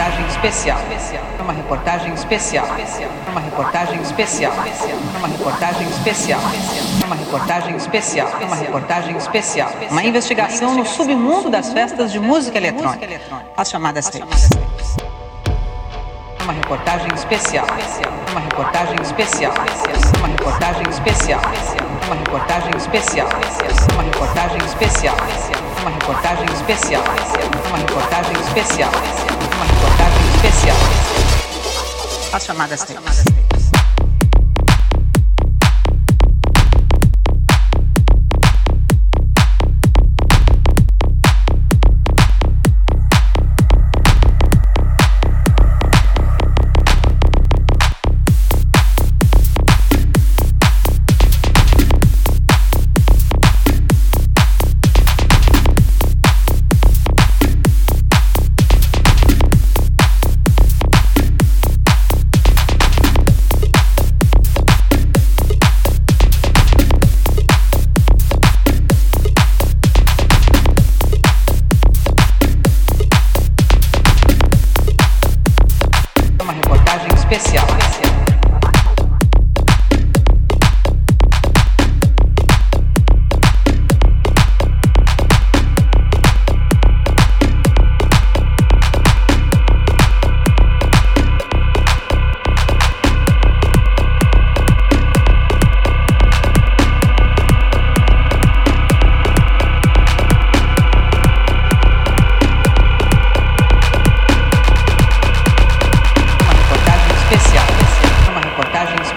reportagem especial. Uma reportagem especial. Uma reportagem especial. Uma reportagem especial. Uma reportagem especial. Uma reportagem especial. Uma investigação no submundo das festas de música eletrônica. As chamadas tapes. Uma reportagem especial. Uma reportagem especial. Uma reportagem especial. Uma reportagem especial. Uma reportagem especial. Uma reportagem especial. Uma reportagem especial. Uma reportagem especial. As chamadas tapes. Uma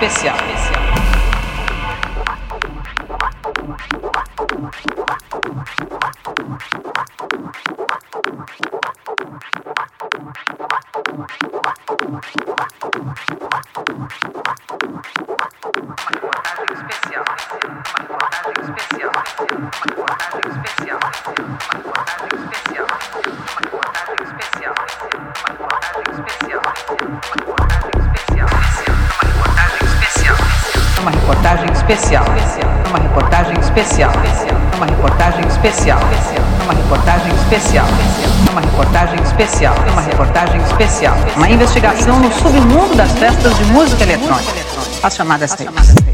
especial. especial. Uma reportagem especial. Uma reportagem especial. Uma reportagem especial. Uma reportagem especial. Uma reportagem especial. Uma reportagem especial. Uma investigação no submundo das festas de música eletrônica. As chamadas tapes.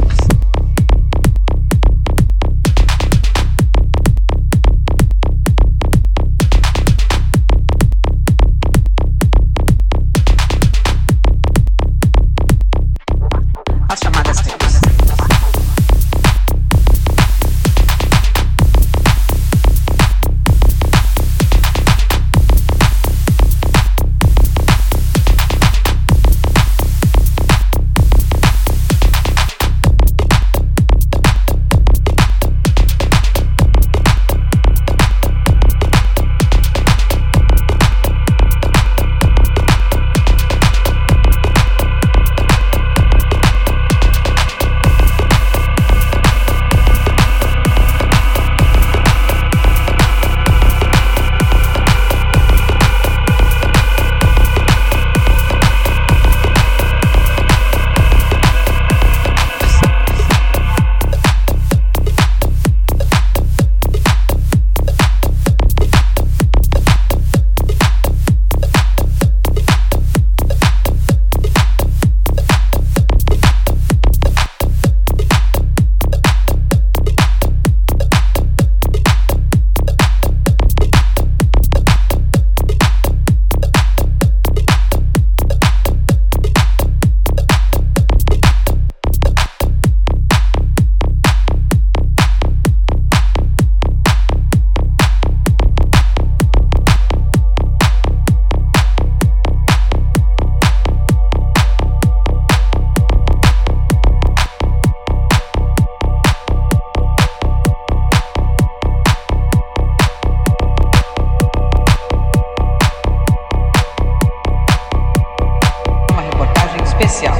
especial,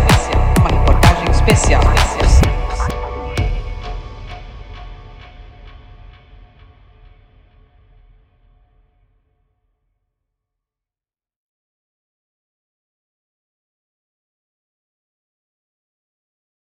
uma reportagem especial.